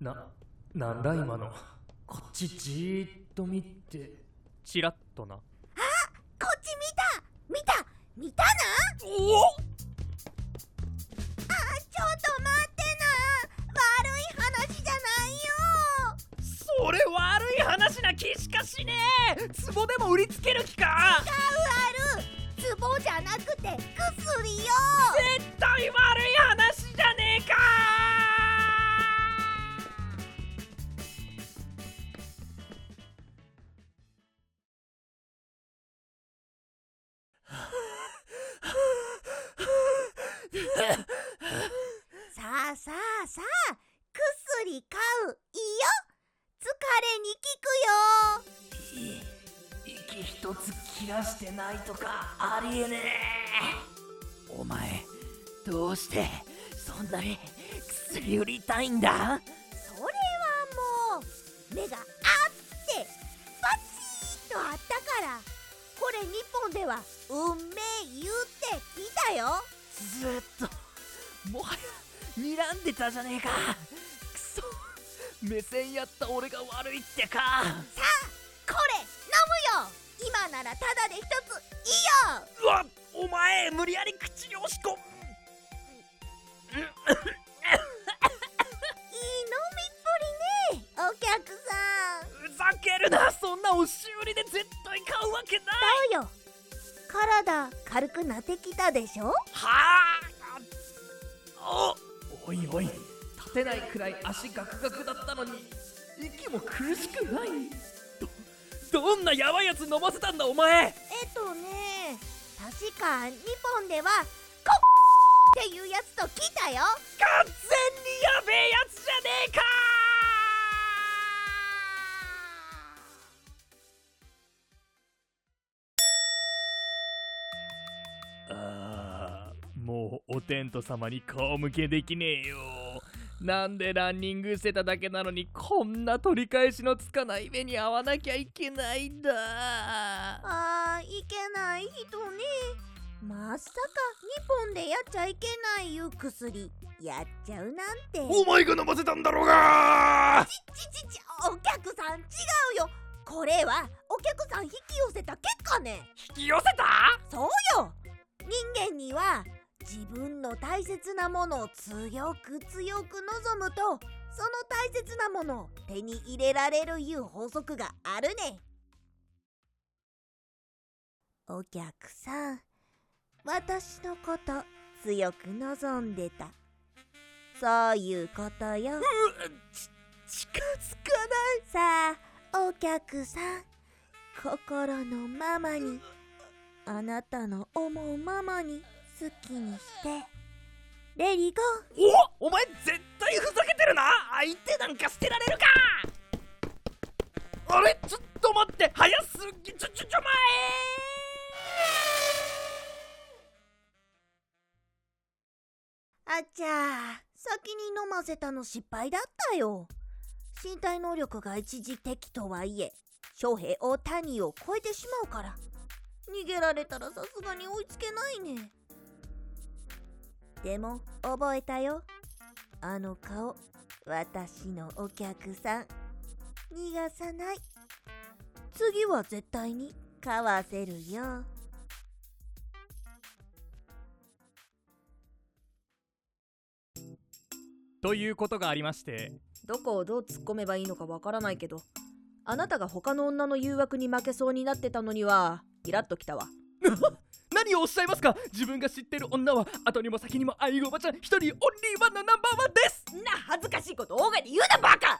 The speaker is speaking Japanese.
な、なんだ今の。こっちじーっと見て、チラッとな。こっち見た。見た。見たな？おあちょっと待ってな。悪い話じゃないよ。それ悪い話な気しかしねえ。壺でも売りつける気か。あるあさあさあさあ薬買ういいよ。疲れに効くよ。息一つ切らしてないとかありえねえ。お前どうしてそんなに薬売りたいんだ？それはもう目があってバチッとあったからこれ日本では運命言って聞いたよずっともはや睨んでたじゃねえか。くそ目線やった俺が悪いってか。さあこれ飲むよ。今ならタダで一ついいよ。うわお前無理やり口に押し込むいい飲みっぷりねお客さん。ふざけるなそんな押し売りで絶対買うわけない。だよ体軽くなってきたでしょ？はあおおいおい立てないくらい足ガクガクだったのに息も苦しくない。どどんなヤバいやつ飲ませたんだお前。えっとね確か日本ではコッっていうやつと聞いたよ。完全にやべえやつじゃねえかもうおテント様に顔向けできねえよ。なんでランニングしてただけなのにこんな取り返しのつかない目に遭わなきゃいけないんだ。あーいけない人ね。まさか日本でやっちゃいけないいう薬。やっちゃうなんて。お前が飲ませたんだろうが。ちちちお客さん違うよこれはお客さん引き寄せた結果ね引き寄せたそうよ人間には自分の大切なものを強く強く望むとその大切なものを手に入れられるいう法則があるね。お客さん私のこと強く望んでた。そういうことよ。ち近づかないさあお客さん心のままにあなたの思うままに好きにしてレディゴ。ないおお前絶対ふざけてるな。相手なんか捨てられるか。あれ？ちょっと待って。早すぎ。ちょちょちょ前。あちゃ先に飲ませたの失敗だったよ。身体能力が一時的とはいえ翔平大谷を超えてしまうから。逃げられたらさすがに追いつけないねでも覚えたよ。あの顔私のお客さん逃がさない。次は絶対に買わせるよ。ということがありましてどこをどう突っ込めばいいのかわからないけどあなたが他の女の誘惑に負けそうになってたのにはイラッときたわ 何をおっしゃいますか？自分が知ってる女は後にも先にも愛おばちゃん一人オンリーワンのナンバーワンです。な恥ずかしいこと大声で言うなバカ！